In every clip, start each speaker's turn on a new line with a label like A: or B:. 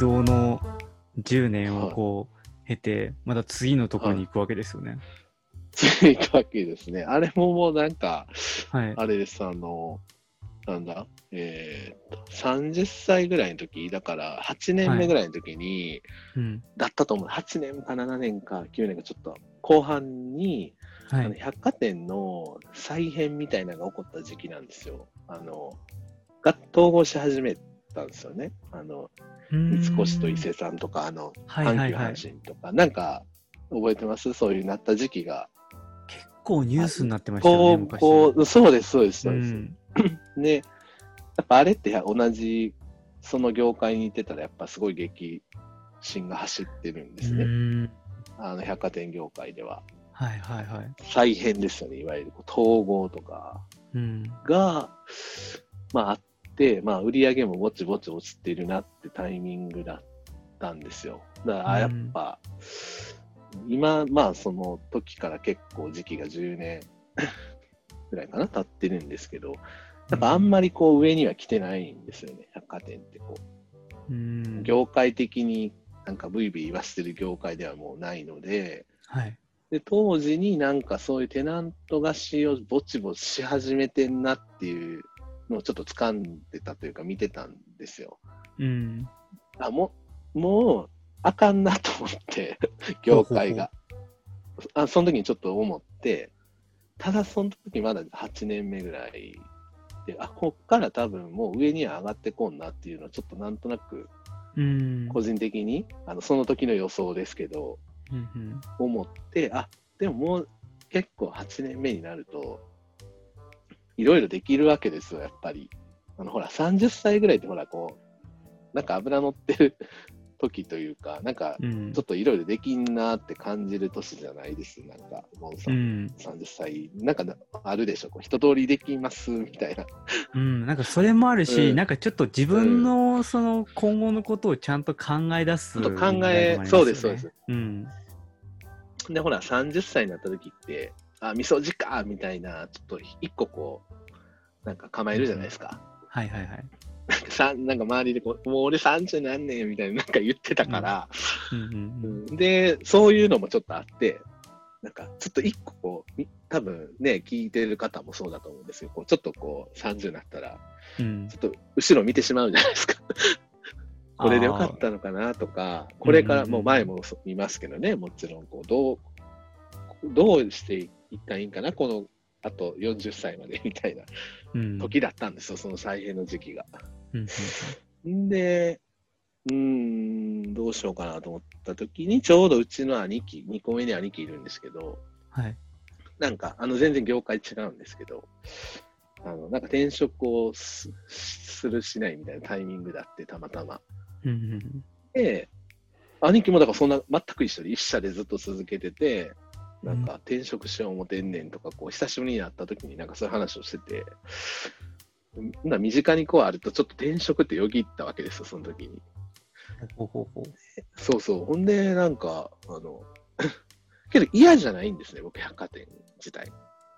A: 動の10年をこう経て、また次のところに行くわけですよね。
B: 次行くわけですね。あれももうなんか、
A: はい。
B: あれです、あの、なんだ、えーっと、30歳ぐらいの時、だから8年目ぐらいの時に、
A: うん。
B: だったと思う。8年か7年か9年かちょっと後半に、あの
A: はい。
B: 百貨店の再編みたいなのが起こった時期なんですよ。あの、が統合し始めたんですよね。あの、三越と伊勢さんとか、あの、
A: はい
B: 阪急
A: はいはい。
B: 阪神とか、なんか、覚えてます？そういうなった時期が。
A: 結構ニュースになってましたよね、
B: こう、
A: 昔。
B: こう、そうです、そうです、
A: う
B: そうです。
A: ん。
B: で、やっぱあれって同じ、その業界にいてたら、やっぱすごい激震が走ってるんですね。
A: うん
B: あの、百貨店業界では。
A: はいはいはい。
B: 再編ですよね、いわゆる統合とか
A: うん。
B: が、まああって、まあ売り上げもぼちぼち落ちてるなってタイミングだったんですよ。だから、あやっぱ、今、まあその時から結構時期が10年 ぐらいかな、経ってるんですけど、やっぱあんまりこう上には来てないんですよね、百貨店ってこう。
A: うん。
B: 業界的になんかブイブイ言わせてる業界ではもうないので、
A: はい。
B: で、当時になんかそういうテナント貸しをぼちぼちし始めてんなっていうのをちょっと掴んでたというか見てたんですよ。
A: うん。
B: あ、もう、もう、あかんなと思って、業界が。あ、その時にちょっと思って、ただその時まだ8年目ぐらいで、あ、こっから多分もう上には上がってこんなっていうのはちょっとなんとなく
A: うん。
B: 個人的に、あの、その時の予想ですけど、
A: うんうん
B: 思って、あ、でももう結構8年目になると、いろいろできるわけですよ、やっぱり。あの、ほら、30歳ぐらいってほら、こう、なんか油乗ってる時というか、なんか、
A: うん
B: ちょっといろいろできんなって感じる年じゃないです。なんか、ゴンさ、
A: うんん。
B: 30歳、なんかあるでしょ、こう一通りできますみたいな。
A: うん。なんかそれもあるし、
B: うん
A: なんかちょっと自分のその今後のことをちゃんと考え出す。
B: ちょっと考えそうですそうです。
A: うん。
B: で、ほら、30歳になった時って、あ、味噌汁かみたいな、ちょっと一個こう、なんか構えるじゃないですか。
A: はいはいはい。
B: なんかさなんか周りでこう、もう俺30なんねんみたいななんか言ってたから、
A: うんうんうん。
B: で、そういうのもちょっとあって、なんかちょっと一個こう、み多分ね、聞いてる方もそうだと思うんですよ。こうちょっとこう30になったら、
A: うん
B: ちょっと後ろ見てしまうじゃないですか。これでよかったのかなとか、これから、もう前も見ますけどね、もちろん、こう、どう、どうしていったらいいんかな、この、あと40歳まで みたいな
A: うん。
B: 時だったんですよ、その再編の時期が。
A: うんうん
B: んで、うーん、どうしようかなと思った時に、ちょうどうちの兄貴、2個目に兄貴いるんですけど、
A: はい。
B: なんか、あの、全然業界違うんですけど、あの、なんか転職をすするしないみたいなタイミングだって、たまたま。
A: うんうん
B: で、兄貴もだからそんな全く一緒で、一社でずっと続けてて、なんか転職しよう思てんねんとか、こう、久しぶりに会った時になんかそういう話をしてて、な身近にこうあるとちょっと転職ってよぎったわけですよ、その時に。
A: ほうほうほう。
B: そうそう。ほんで、なんか、あの、けど嫌じゃないんですね、僕、百貨店自体。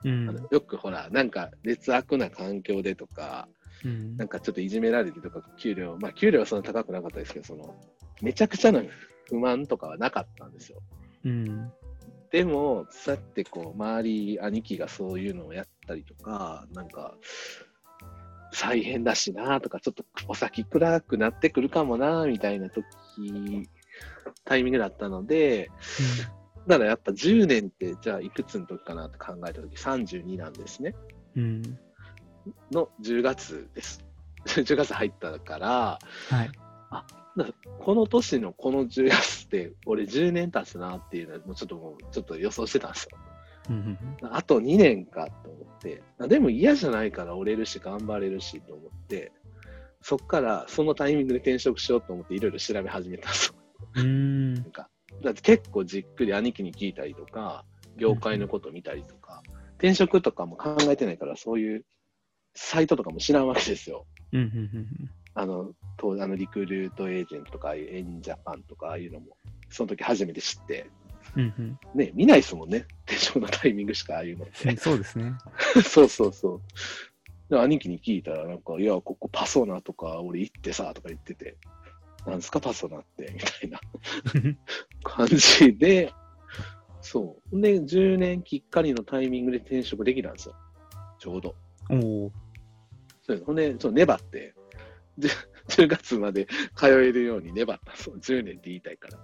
A: うん
B: あのよくほら、なんか劣悪な環境でとか、
A: うん
B: なんかちょっといじめられてとか、給料、まあ給料はそんな高くなかったですけど、その、めちゃくちゃな不満とかはなかったんですよ。
A: うん
B: でも、そうやってこう、周り、兄貴がそういうのをやったりとか、なんか、再編だしなとか、ちょっとお先暗くなってくるかもなみたいな時、タイミングだったので、だからやっぱ10年って、じゃあいくつの時かなって考えた時、32なんですね。
A: うん
B: の10月です。10月入ったから、
A: はい。
B: だからこの年のこの10月って、俺10年経つなっていうのは、もうちょっともう、ちょっと予想してたんですよ。
A: うん
B: あと2年かと思って、あでも嫌じゃないから折れるし頑張れるしと思って、そっからそのタイミングで転職しようと思っていろいろ調べ始めたんですよ。
A: うん
B: なんかだって結構じっくり兄貴に聞いたりとか、業界のこと見たりとか、転職とかも考えてないからそういうサイトとかも知らんわけですよ。
A: うんうん
B: あの、とあのリクルートエージェントとか、エンジャパンとか、ああいうのも、その時初めて知って、
A: うんうん
B: ね、見ないですもんね。転職のタイミングしかああいうのって
A: うん。そうですね。
B: そうそうそう。で、兄貴に聞いたら、なんか、いや、ここパソナとか、俺行ってさ、とか言ってて、なんすかパソナって、みたいな 感じで、そう。で、10年きっかりのタイミングで転職できたんですよ。ちょうど。
A: おお。
B: そうですほんで、そう粘って、で 10月まで通えるように粘ったんですよ。10年って言いたいから。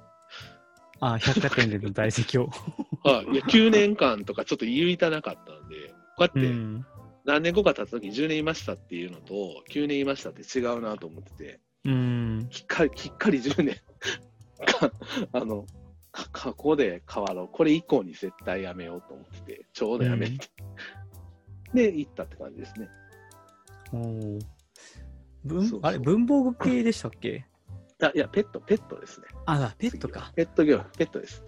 A: ああ、百貨店での在籍を。
B: はい。いや、9年間とかちょっと言いたなかったんで、こうやって
A: うん。
B: 何年後か経つときに10年いましたっていうのと、9年いましたって違うなと思ってて、
A: うん。
B: きっかり、きっかり10年か、あの、か過去で変わろう。これ以降に絶対やめようと思ってて、ちょうどやめて。で、行ったって感じですね。
A: おお。文あれ、文房具系でしたっけ？
B: あいや、ペット、ペットですね。
A: あ、だペットか。
B: ペット業、ペットです。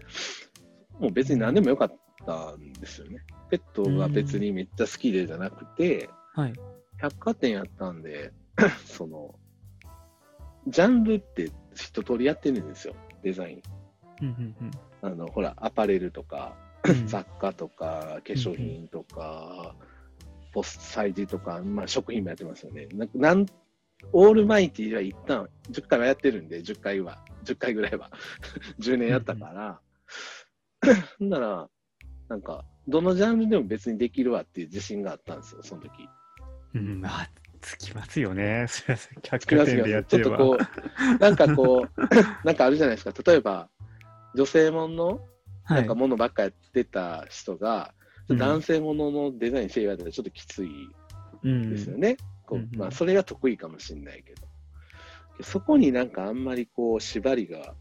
B: もう別に何でもよかったんですよね。ペットが別にめっちゃ好きでじゃなくて、
A: はい。
B: 百貨店やったんで、その、ジャンルって一通りやってるんですよ、デザイン。
A: うんうんうん
B: あの、ほら、アパレルとか、
A: うん
B: 雑貨とか、化粧品とか、ポストサイズとか、まあ、食品もやってますよね。なんなんオールマイティは一旦10回はやってるんで、10回は、10回ぐらいは、10年やったから、ほんなら、なんか、どのジャンルでも別にできるわっていう自信があったんですよ、その時。
A: うん、まあ、つきますよね。それは百
B: つきますよ
A: 貨店でやってれば。
B: ちょっとこう、なんかこう、なんかあるじゃないですか。例えば、女性もの
A: は
B: ないんかものばっかやってた人が、
A: うん
B: 男性もののデザインして言われたらちょっときつい
A: うん
B: ですよね。こ
A: うん
B: うまあ、それが得意かもしれないけど。そこになんかあんまりこう縛りが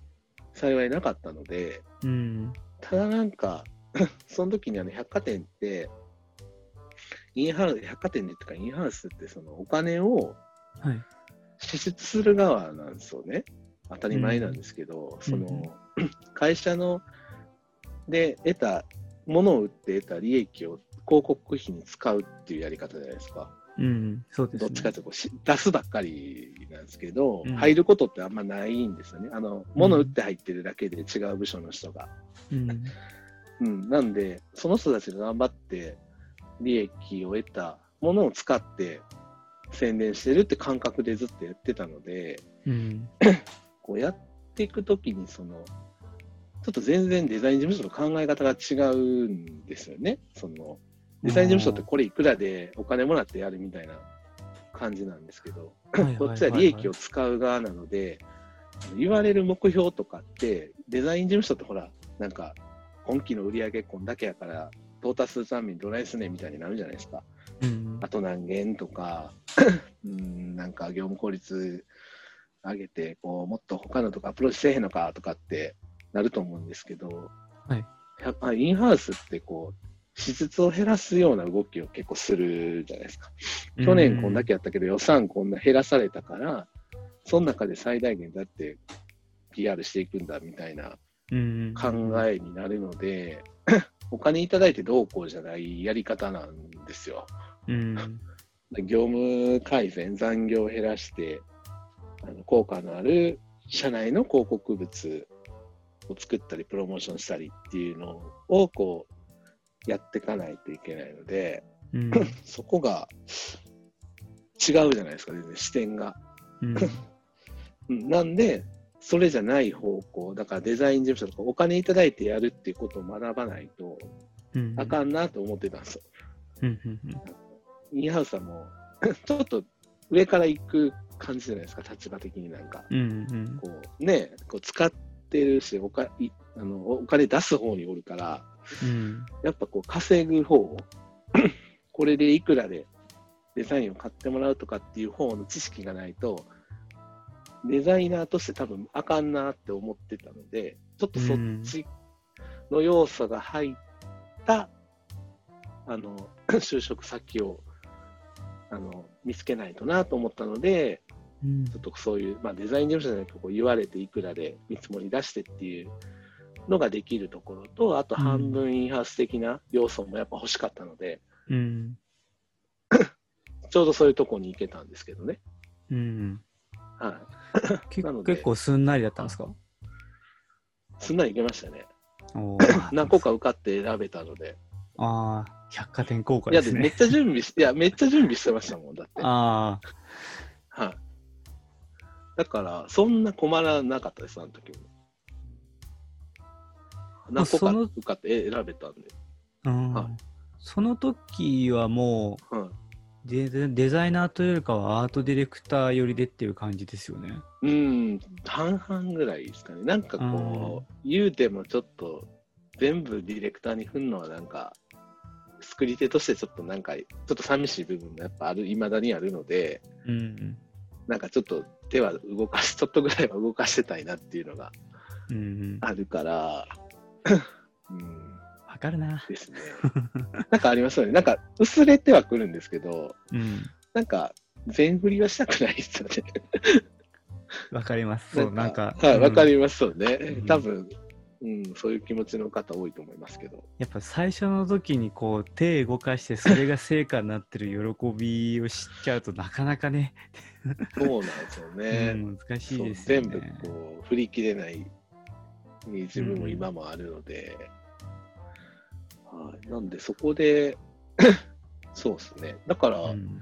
B: 幸いなかったので、
A: うん。
B: ただなんか、その時にあの百貨店って、インハウス、百貨店でっていうかインハウスってそのお金を
A: はい。
B: 支出する側なんですよね。当たり前なんですけど、その、
A: う ん
B: 会社ので得た、ものを売って得た利益を広告費に使うっていうやり方じゃないですか。
A: うん。そうですね。
B: どっちかというとこうし出すばっかりなんですけど、
A: うん
B: 入ることってあんまないんですよね。あの、物売って入ってるだけで違う部署の人が。
A: うん。
B: うん。なんで、その人たちが頑張って利益を得たものを使って宣伝してるって感覚でずっとやってたので、
A: うん。
B: こうやっていくときに、その、ちょっと全然デザイン事務所と考え方が違うんですよね。その、デザイン事務所ってこれいくらでお金もらってやるみたいな感じなんですけど、こっちは利益を使う側なので、言われる目標とかって、デザイン事務所ってほら、なんか、今期の売上こんだけやから、到達するためにどないすねんみたいになるじゃないですか。
A: うん
B: あ。と何件とか、うん、なんか業務効率上げて、こう、もっと他のとかアプローチせえへんのかとかってなると思うんですけど、
A: はい
B: やっぱインハウスってこう、支出を減らすような動きを結構するじゃないですか。去年こんだけやったけど予算こんな減らされたから、その中で最大限だって PR していくんだみたいな
A: うん
B: 考えになるので、お金いただいてどうこうじゃないやり方なんですよ。
A: うん。
B: 業務改善、残業を減らして、あの効果のある社内の広告物を作ったり、プロモーションしたりっていうのをこうやっていかないといけないので、
A: うん。
B: そこが違うじゃないですか、全然視点が。
A: うん。
B: うんなんで、それじゃない方向、だからデザイン事務所とかお金いただいてやるっていうことを学ばないと
A: うん。
B: あかんなと思ってたんですよ。インハウスはもう、ちょっと上から行く感じじゃないですか、立場的になんか。
A: うん。うん。
B: こうね、こう使ってるしおかいあの、お金出す方におるから、
A: うん。
B: やっぱこう稼ぐ方、これでいくらでデザインを買ってもらうとかっていう方の知識がないと、デザイナーとして多分あかんなって思ってたので、ちょっとそっちの要素が入った、あの、就職先を、あの、見つけないとなと思ったので、
A: うん
B: ちょっとそういう、まあ、デザイン事務所じゃなくてこう言われていくらで見積もり出してっていうのができるところと、あと半分インハウス的な要素もやっぱ欲しかったので、
A: うん。
B: ちょうどそういうとこに行けたんですけどね。
A: うん。
B: はい。
A: 結構すんなりだったんですか？
B: すんなり行けましたね。何個か受かって選べたので。
A: ああ、百貨店効果
B: いや、
A: ですね。
B: でめっちゃ準備し、いや、めっちゃ準備してましたもん、だって。はい。
A: ああ、
B: だから、そんな困らなかったです、あの時も。何個かって選べたんで。
A: うん
B: はい
A: その時はも
B: はい、
A: うデザデザイナーというよりかはアートディレクター寄りでっていう感じですよね。
B: うん、半々ぐらいですかね。なんかこう、言うてもちょっと、全部ディレクターに振るのはなんか、作り手としてちょっとなんか、ちょっと寂しい部分がやっぱある、未だにあるので、
A: うん。
B: なんかちょっと手は動かし、ちょっとぐらいは動かしてたいなっていうのが。あるから、うん、
A: わかるな。
B: ですね。なんかありますよね。なんか薄れてはくるんですけど、
A: うん。
B: なんか全振りはしたくないですよね。
A: わかります。そう、なんか。
B: はい、わか
A: る。
B: りますよね
A: う。ん
B: 多分、うん、そういう気持ちの方多いと思いますけど。
A: やっぱ最初の時にこう手動かしてそれが成果になってる喜びを知っちゃうとなかなかね、
B: そうなんですよね。
A: うん、難しい
B: そう
A: ですよね。
B: 全部こう振り切れない自分も今もあるので、はい、なんでそこで そうですねだから、
A: うん。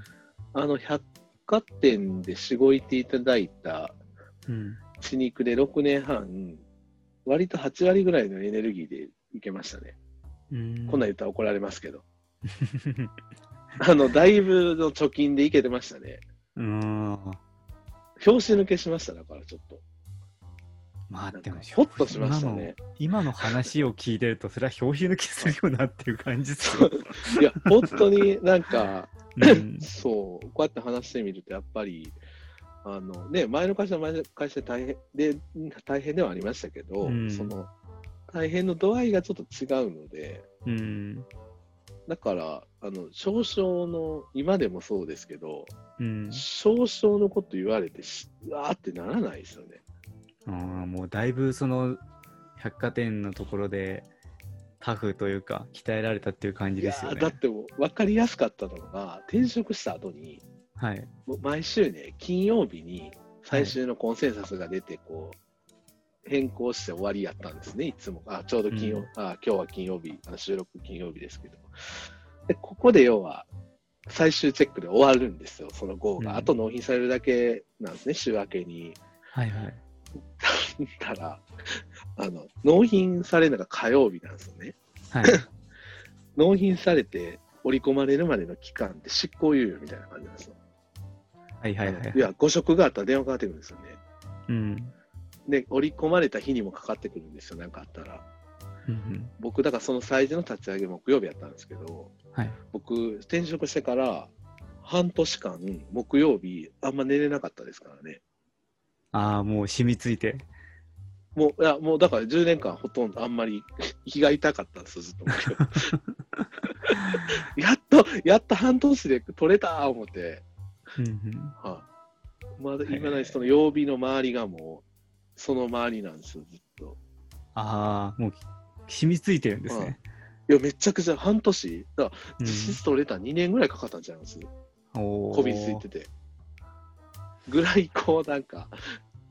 B: あの百貨店でしごいていただいた
A: うん。
B: 血肉で6年半割と8割ぐらいのエネルギーでいけましたね、
A: うん。
B: こんなん言ったら怒られますけど あのだいぶの貯金でいけてましたね
A: うん。
B: 拍子抜けしましただからちょっと
A: まあでも、
B: ほっとしましたね
A: 今の。今の話を聞いてると、それは表紙抜きするようなっていう感じですよ。
B: いや本当になんか
A: うん
B: そう、こうやって話してみると、やっぱり、あのね、前の会社は前の会社で大変で大変ではありましたけど、
A: うん
B: その大変の度合いがちょっと違うので、
A: うん。
B: だから、あの少々の、今でもそうですけど、
A: うん。
B: 少々のこと言われてわーってならないですよね。
A: あーもうだいぶその百貨店のところでタフというか鍛えられたっていう感じですよね。
B: ーだってもう分かりやすかったのが、転職した後に、
A: はい。
B: もう毎週ね、金曜日に最終のコンセンサスが出て、こう、変更して終わりやったんですね、いつも。あ、ちょうど金曜、
A: うん
B: あ、今日は金曜日、あの収録金曜日ですけど。で、ここで要は、最終チェックで終わるんですよ、その号が。
A: うん
B: あと納品されるだけなんですね、週明けに。
A: はいはい。
B: たら、あの、納品されるのが火曜日なんですよね。
A: はい。
B: 納品されて織り込まれるまでの期間って執行猶予みたいな感じなんですよ。
A: はいはいはい。
B: いや、誤植があったら電話かかってくるんですよね。
A: うん。
B: で、織り込まれた日にもかかってくるんですよ、なんかあったら。
A: うんうん。
B: 僕、だからその催事の立ち上げ木曜日やったんですけど、
A: はい。
B: 僕、転職してから半年間、木曜日、あんま寝れなかったですからね。
A: ああ、もう染みついて。
B: もう、いや、もうだから10年間ほとんどあんまり 日が痛かったんですよ、ずっと。やっと、やっと半年で取れた思って、
A: うんうん。
B: はい。まだ、今だにその曜日の周りがもう、その周りなんですよ、ずっと。
A: ああ、もう染みついてるんですね。
B: いや、めちゃくちゃ半年、だ実質取れた2年ぐらいかかったんちゃいます？
A: おー
B: こびりついてて。ぐらい、こう、なんか、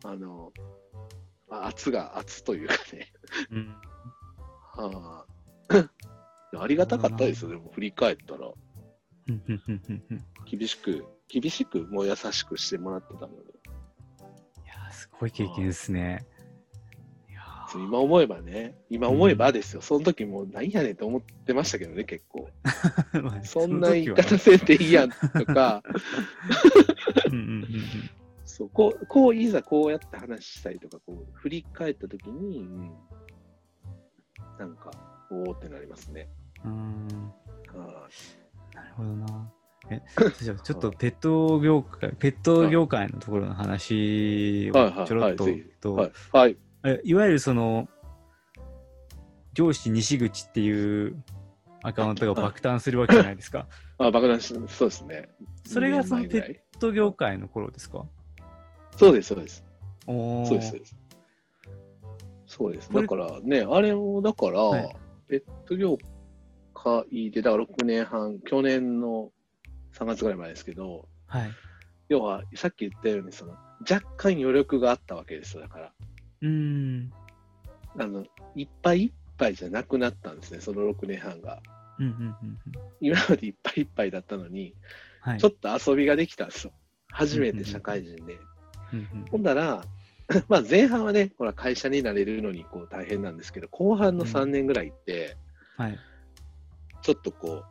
B: あの、あ圧が、圧というかね、
A: うん。
B: はあ、ありがたかったですよ、でも振り返ったら、厳しく、厳しくも優しくしてもらってたので、
A: いやー、すごい経験ですね。いや
B: そう今思えばね、今思えばですよ、その時もうなんやねんと思ってましたけどね、結構。
A: ー まあ
B: そんな言い方せんでいいやんとか、
A: うんうんうんうん。
B: そうこうこういざこうやって話したりとか、こう振り返った時に、うん、なんか、おーってなりますね。
A: うーん。
B: あ
A: なるほどな。え、じゃあちょっとペット業界、ペット業界のところの話
B: はい。はい。
A: をちょろっと
B: はい。ぜひ。
A: と、
B: はい、はい、
A: えいわゆるその、上司西口っていうアカウントが爆誕するわけじゃないですか。
B: あ爆弾しそうですね。
A: それがそのペット業界の頃ですか？
B: そうです、そうです。
A: おー
B: そうです、そうです。そうです。だからね、あれも、だから、
A: はい
B: ペット業界で、だから6年半、去年の3月ぐらい前ですけど、
A: はい。
B: 要は、さっき言ったように、その、若干余力があったわけですよ、だから。
A: うーん。
B: あの、いっぱいいっぱいじゃなくなったんですね、その6年半が。
A: うんうんうんうん。
B: 今までいっぱいいっぱいだったのに、
A: はい。
B: ちょっと遊びができたんですよ。初めて社会人で。
A: うん
B: ほんだら、まあ前半はね、ほら会社になれるのにこう大変なんですけど、後半の3年ぐらいって、
A: はい。
B: ちょっとこう、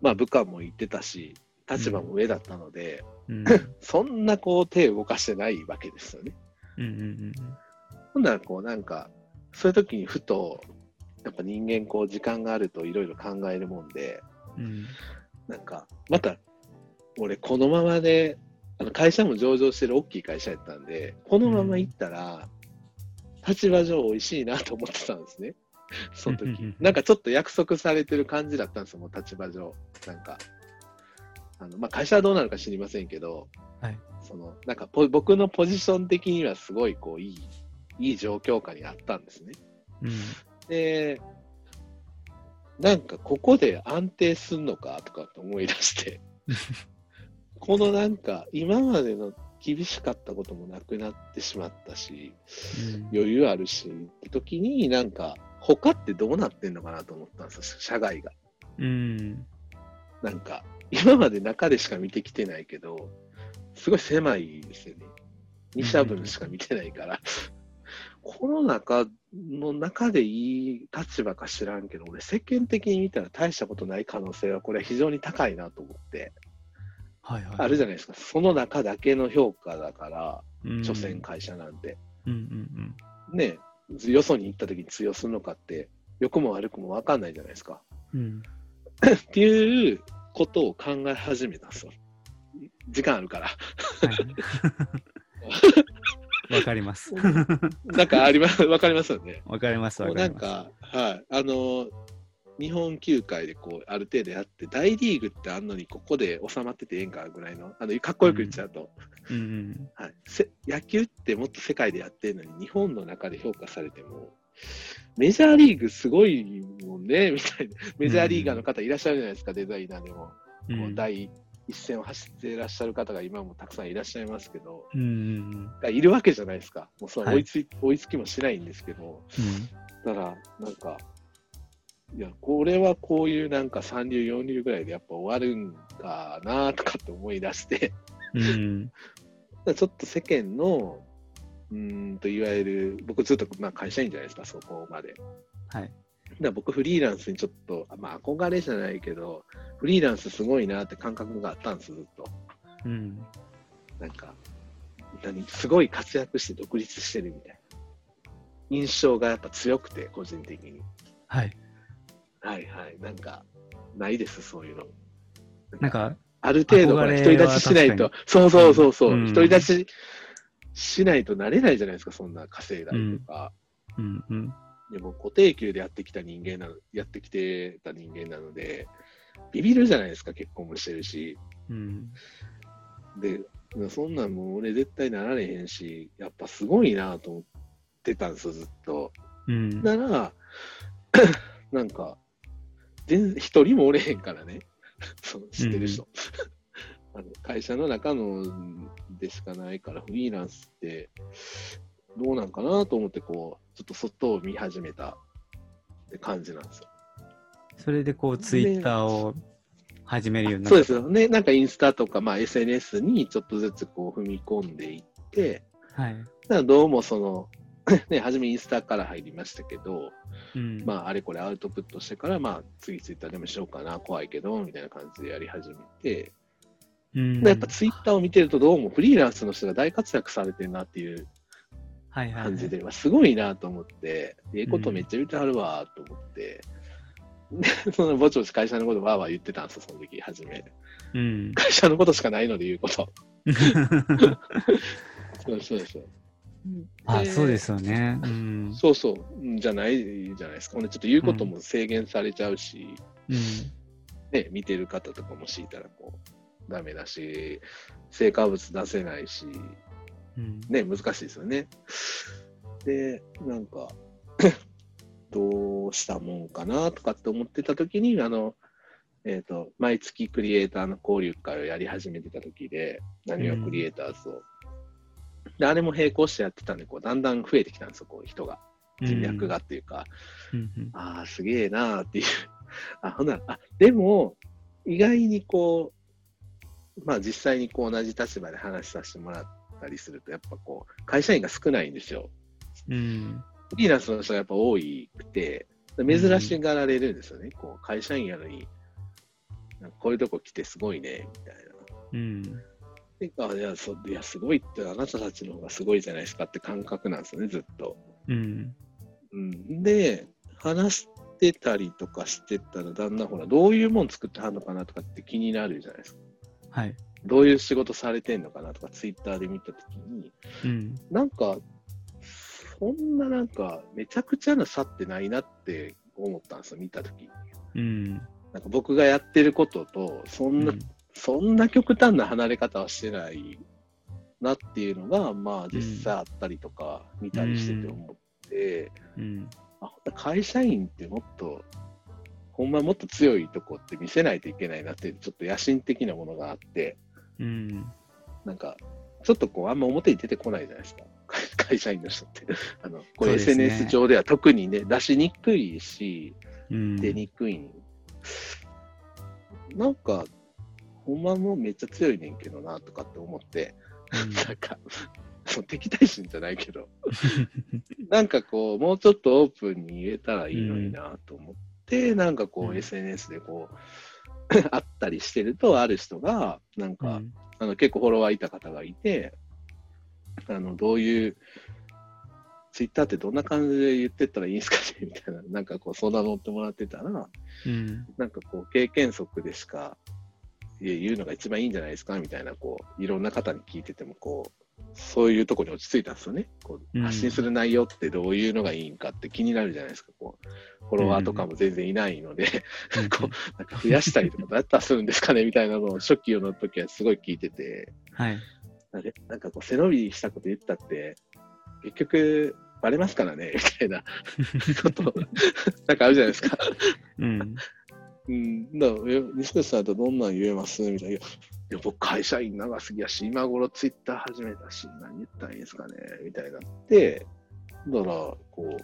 B: まあ部下も言ってたし、立場も上だったので、
A: うん
B: そんなこう手を動かしてないわけですよね。
A: うんうん
B: ほんならこうなんか、そういう時にふと、やっぱ人間こう時間があるといろいろ考えるもんで、
A: うんうん
B: なんか、また、俺このままで、あの会社も上場してる大きい会社やったんで、このまま行ったら、立場上美味しいなと思ってたんですね。その時。なんかちょっと約束されてる感じだったんですよ、もう立場上。なんか、あのまあ、会社はどうなるか知りませんけど、
A: はい
B: そのなんかポ僕のポジション的にはすごいこういい、いい状況下にあったんですね。
A: うん
B: で、なんかここで安定すんのかとかって思い出して、このなんか今までの厳しかったこともなくなってしまったし、
A: うん
B: 余裕あるしって時になんか他ってどうなってんのかなと思ったんですよ、社外が。
A: うん
B: なんか今まで中でしか見てきてないけど、すごい狭いですよね。2社分しか見てないから。この中の中でいい立場か知らんけど、俺世間的に見たら大したことない可能性はこれは非常に高いなと思って、
A: はいはい。
B: あるじゃないですか。その中だけの評価だから、
A: うん
B: 所詮会社なんて。
A: うんうん
B: ね、よそに行った時に通用するのかって、良くも悪くも分かんないじゃないですか。
A: うん。うん。
B: っていうことを考え始めたんですよ。時間あるから。
A: はい。わかります。
B: なんかあります、わかりますよね。
A: わかります。わかります。
B: なんか、はい、あの、日本球界でこう、ある程度やって、大リーグってあんのに、ここで収まっててええんかぐらいの、あの、かっこよく言っちゃうと、
A: うんうん。
B: はい、せ野球ってもっと世界でやってるのに、日本の中で評価されても、メジャーリーグすごいもんね、みたいな。メジャーリーガーの方いらっしゃるじゃないですか、デザイナーでも。
A: う
B: こう一線を走っていらっしゃる方が今もたくさんいらっしゃいますけど、
A: うん
B: いるわけじゃないですか。もうそ追いつい、追いつきもしないんですけど、
A: うん。
B: だから、なんか、いや、これはこういうなんか三流、四流ぐらいでやっぱ終わるんかなとかって思い出して、
A: うん。
B: ちょっと世間の、うーんといわゆる、僕ずっとまあ会社員じゃないですか、そこまで。
A: はい。
B: だ僕フリーランスにちょっと、まあ憧れじゃないけど、フリーランスすごいなって感覚があったんです、ずっと。
A: うん。
B: なんか、何、すごい活躍して独立してるみたいな。印象がやっぱ強くて、個人的に。
A: はい。
B: はいはい。なんか、ないです、そういうの。
A: なんか、
B: ある程度ほら独り立ちしないと
A: 確、
B: そうそうそうそう、
A: うん
B: 独り立ちしないとなれないじゃないですか、そんな稼いだりとか。
A: うんうん。
B: でも固定給でやってきた人間なの、やってきてた人間なので、ビビるじゃないですか、結婚もしてるし。
A: うん。
B: で、そんなんもう俺絶対なられへんし、やっぱすごいなと思ってたんですよ、ずっと。
A: うん。
B: なら、なんか、全然一人もおれへんからね、その知ってる人。あの会社の中のでしかないから、フリーランスってどうなんかなと思って、こう、ちょっと外を見始めたって感じなんですよ。
A: それでこう、ツイッターを始めるようになった。
B: そうですよね。なんかインスタとか、まあ、SNS にちょっとずつこう踏み込んでいって、
A: はい。
B: だどうもその、ね、初めインスタから入りましたけど、
A: うん。
B: まあ、あれこれアウトプットしてから、まあ、次ツイッターでもしようかな、怖いけど、みたいな感じでやり始めて、
A: うん、
B: でやっぱツイッターを見てると、どうもフリーランスの人が大活躍されてるなっていう感じで、まあすごいなと思って、ええことめっちゃ言ってはるわと思って、で そのぼちぼち会社のことわーわー言ってたんですよ、その時初め。
A: うん。
B: 会社のことしかないので言うこと。そうそうそう。
A: あ、そうですよね。うん。
B: そうそう、うんじゃないじゃないですか。ほんでちょっと言うことも制限されちゃうし、
A: うん。
B: ね、見てる方とかも敷いたらこう、ダメだし、成果物出せないし、
A: うん。
B: ね、難しいですよね。で、なんか、どうしたもんかなとかって思ってた時に、あの、えっ、と、毎月クリエイターの交流会をやり始めてた時で、何はクリエイターズを。で、あれも並行してやってたんで、こう、だんだん増えてきたんですよ、こう、人が。人脈がっていうか、
A: うんうん。
B: ああ、すげえなーっていう。あ、ほんなら、あ、でも、意外にこう、まあ実際にこう同じ立場で話させてもらったりすると、やっぱこう、会社員が少ないんですよ。
A: うん。
B: フリーランスの人がやっぱ多いくて、珍しがられるんですよね。こう会社員やのに、こういうとこ来てすごいね、みたいな。
A: うん。
B: であいやそいや、すごいって、あなたたちの方がすごいじゃないですかって感覚なんですよね、ずっと。
A: うん。
B: うん、で、話してたりとかしてたら、だんだんほら、どういうもん作ってはんのかなとかって気になるじゃないですか。
A: はい。
B: どういう仕事されてんのかなとか、ツイッターで見たときに、
A: うん。
B: なんか、そんななんか、めちゃくちゃな差ってないなって思ったんですよ、見たときに。
A: うん。
B: なんか僕がやってることと、そんな、そんな極端な離れ方はしてないなっていうのが、まあ実際あったりとか、見たりしてて思って、
A: うん。
B: あ会社員ってもっと、ほんまもっと強いとこって見せないといけないなって、ちょっと野心的なものがあって、
A: うん。
B: なんか、ちょっとこう、あんま表に出てこないじゃないですか。会社員の人って。あの、これ SNS 上では特にね、出しにくいし、
A: うん。
B: 出にくい。なんか、ほんまもうめっちゃ強いねんけどな、とかって思って、なんか、敵対心じゃないけど、なんかこう、もうちょっとオープンに言えたらいいのになと思って、なんかこう、
A: うん
B: SNS でこう、あったりしてると、ある人が、なんか、
A: うん。
B: あの結構フォロワーいた方がいて、あのどういう、ツイッターってどんな感じで言ってったらいいんですかねみたいな、なんかこう相談乗ってもらってたら、
A: うん。
B: なんかこう経験則でしか言うのが一番いいんじゃないですかみたいな、こういろんな方に聞いてても、こうそういうところに落ち着いたんですよね。こう
A: うん
B: 発信する内容ってどういうのがいいんかって気になるじゃないですか。こうフォロワーとかも全然いないので、こなんか増やしたりとかどうやったらするんですかねみたいなのを初期の時はすごい聞いてて、
A: はい。
B: なんでなんかこう背伸びしたこと言ったって、結局バレますからねみたいな こと、なんかあるじゃないですか。
A: うん。
B: うん、だからえ西口さんとどんなん言えます？みたいな。いや、いや僕会社員長すぎやし、今頃ツイッター始めたし、何言ったらいいんですかね？みたいになって、だから、こ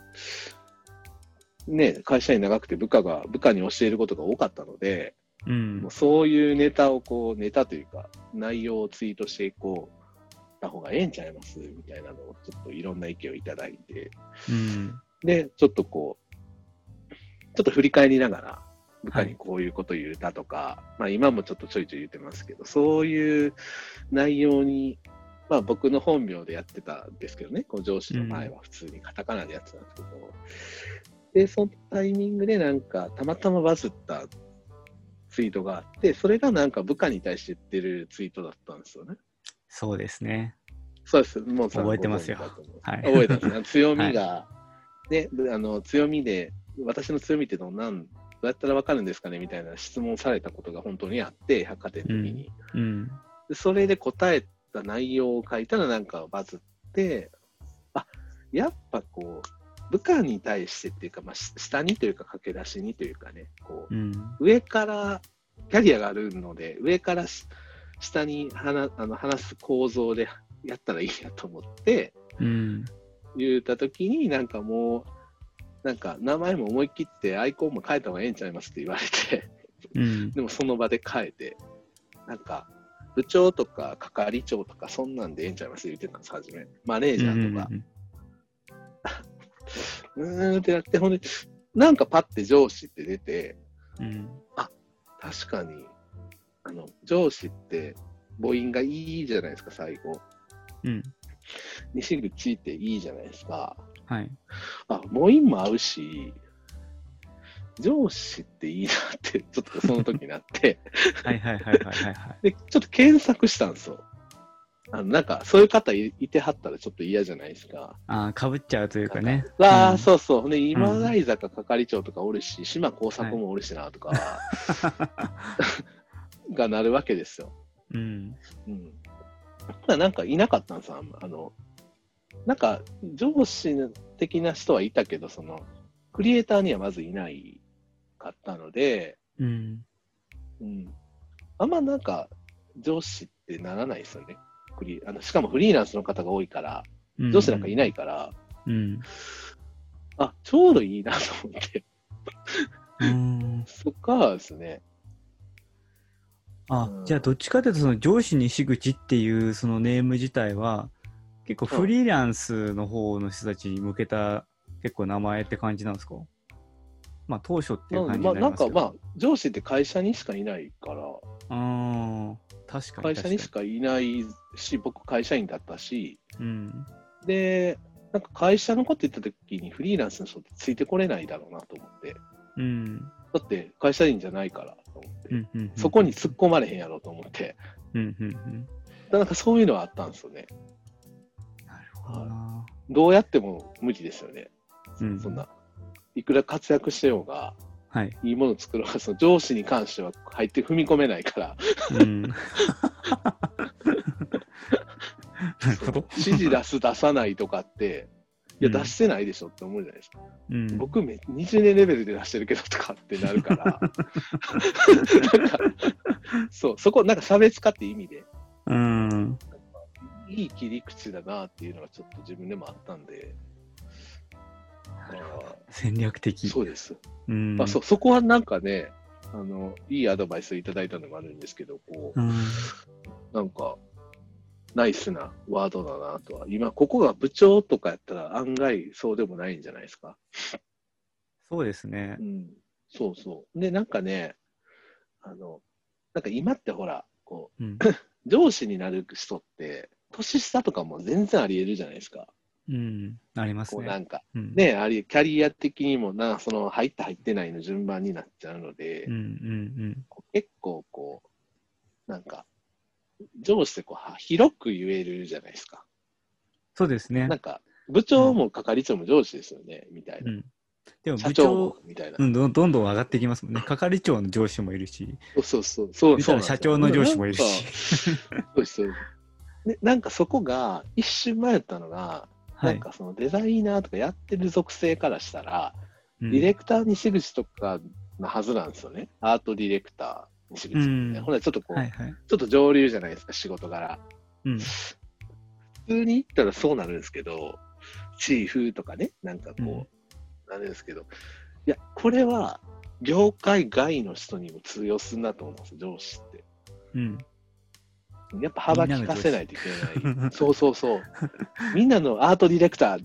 B: う、ね、会社員長くて部下が、部下に教えることが多かったので、
A: うん
B: もう。そういうネタをこう、ネタというか、内容をツイートしていこう、た方がええんちゃいます？みたいなのを、ちょっといろんな意見をいただいて、
A: うん。
B: で、ちょっとこう、ちょっと振り返りながら、部下にこういうこと言うたとか、まあ今もちょっとちょいちょい言ってますけど、そういう内容に、まあ僕の本名でやってたんですけどね、こう上司の前は普通にカタカナでやってたんですけど、で、そのタイミングでなんかたまたまバズったツイートがあって、それがなんか部下に対して言ってるツイートだったんですよね。
A: そうですね。
B: そうです。もう
A: 覚えてますよはい
B: 覚えてます。強みが、ね、あの強みで、私の強みってどんなん、どうやったらわかるんですかねみたいな質問されたことが本当にあって、百貨店の時に。
A: うん。
B: でそれで答えた内容を書いたらなんかバズって、あ、やっぱこう、部下に対してっていうか、まあ、し下にというか駆け出しにというかね、こう、
A: うん。
B: 上から、キャリアがあるので、上からし下に話あの話す構造でやったらいいやと思って、
A: うん。
B: 言ったときに、なんかもう、なんか名前も思い切ってアイコンも変えた方がええんちゃいますって言われて、
A: うん。
B: でもその場で変えて、なんか、部長とか係長とかそんなんでええんちゃいますって言ってたんです、初め。マネージャーとか。うーんってなって、ほんで、なんかパッて上司って出て、
A: うん。
B: 確かに、あの、上司って母音がいいじゃないですか、最後。
A: うん。
B: 西口っていいじゃないですか。
A: はい。
B: あ、母音も合うし、上司っていいなって、ちょっとその時になって、
A: はいはいはいはいはいはい。
B: で、ちょっと検索したんですよ。あの、なんか、そういう方いいてはったらちょっと嫌じゃないですか。
A: ああ、かぶっちゃうというかね。
B: わあ、
A: うん
B: そうそう。で、今成坂係長とかおるし、島耕作もおるしな、とか、がなるわけですよ。
A: うん。
B: うん。まあ、なんかいなかったんですあの、なんか、上司的な人はいたけど、その、クリエイターにはまずいないかったので、
A: うん。
B: うん。あんまなんか、上司ってならないですよね。クリあのしかもフリーランスの方が多いから、上司なんかいないから、
A: うん。
B: あ、ちょうどいいなと思って。
A: うん。
B: そっからですね、
A: あ、
B: うん
A: じゃあどっちかというとその上司西口っていうそのネーム自体は結構フリーランスの方の人たちに向けた結構名前って感じなんですか？まあ当初っていう感じに
B: まあ、
A: なりますけど。
B: なんかまあ、上司って会社にしかいないから、
A: あー確かに
B: 会社にしかいないし、僕会社員だったし、
A: うん。
B: で、なんか会社のこと言ったときにフリーランスの人ってついてこれないだろうなと思って、
A: うん。
B: だって会社員じゃないからと思って、
A: うんうんうん
B: そこに突っ込まれへんやろうと思って、
A: うんうんうん。
B: だなんかそういうのはあったんですよね。
A: なるほど
B: うやっても無理ですよね。
A: うん
B: そんな。いくら活躍してようが、
A: はい。
B: いいものを作ろうが、その上司に関しては入って踏み込めないから、
A: うん。
B: 指示出す、出さないとかって、いや、
A: うん
B: 出してないでしょって思うじゃないですか。
A: うん。
B: 僕め、20年レベルで出してるけどとかってなるから、なんかそう、そこ、なんか差別化って意味で、
A: うん。
B: いい切り口だなっていうのがちょっと自分でもあったんで、
A: なるほど
B: あ
A: 戦略的。
B: ーそうです。
A: うん。
B: あそうそこはなんかねあの、いいアドバイスいただいたのがあるんですけど、こう、
A: うん。
B: なんか、ナイスなワードだなとは。今、ここが部長とかやったら案外そうでもないんじゃないですか。
A: そうですね
B: う。ん。そうそう。で、なんかね、あの、なんか今ってほら、こ
A: うん。
B: う、上司になる人って、年下とかも全然あり得るじゃないですか。
A: うん。あります
B: こう、な
A: ね。
B: んか、
A: うん。
B: ね、あり、キャリア的にもな、その、入った入ってないの順番になっちゃうので、
A: うんうん
B: こう結構こう、なんか、上司ってこうは広く言えるじゃないですか。
A: そうですね
B: なん。か、部長も係長も上司ですよね、みたいうな。
A: ん。でも
B: 社長
A: 部長
B: も、みたいな。
A: うん、どんどんどん上がっていきますもんね。係長の上司もいるし、
B: そうそうそう。そう
A: 社長の上司もいるし。
B: そうそうでなんかそこが一瞬迷ったのが、
A: は
B: ないん。かそのデザイナーとかやってる属性からしたら、
A: うん
B: ディレクター西口とかなはずなんですよね。アートディレクター西口
A: うん
B: ほらちょっとこう、
A: はいはい。
B: ちょっと上流じゃないですか、仕事柄。
A: うん。
B: 普通に言ったらそうなるんですけど、チーフとかね、なんかこう、なるんですけど、いや、これは業界外の人にも通用するなと思うんですよ、上司って。
A: うん。
B: やっぱ幅利かせないといけ
A: な
B: い。そうそうそう。みんなのアートディレクター、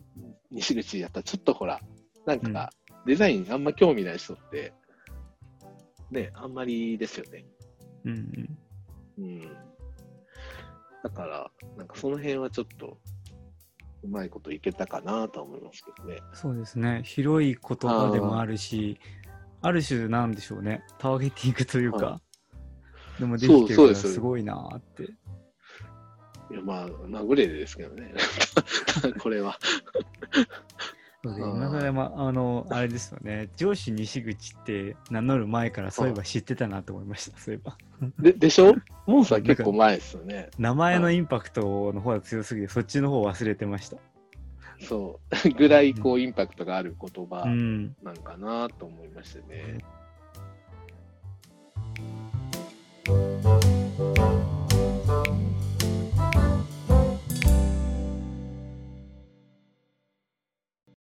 B: 西口やったらちょっとほら、なんかデザインあんま興味ない人って、ね、あんまりですよね。
A: うんうん。
B: うん。だから、なんかその辺はちょっと、うまいこといけたかなとは思いますけどね。
A: そうですね。広い言葉でもあるし、ある種なんでしょうね。ターゲティングという
B: は
A: か、でもできてるから
B: す
A: すごいなーって。
B: いや、まあ、まぐれでですけどね。これは。
A: 今更まあの、あれですよね。上司西口って名乗る前からそういえば知ってたなと思いました。そういえば。
B: で、でしょ？モンさん結構前ですよね。
A: 名前のインパクトの方が強すぎて、そっちの方忘れてました。
B: そう。ぐらい、こう、インパクトがある言葉
A: うん。
B: なんかなと思いましてね。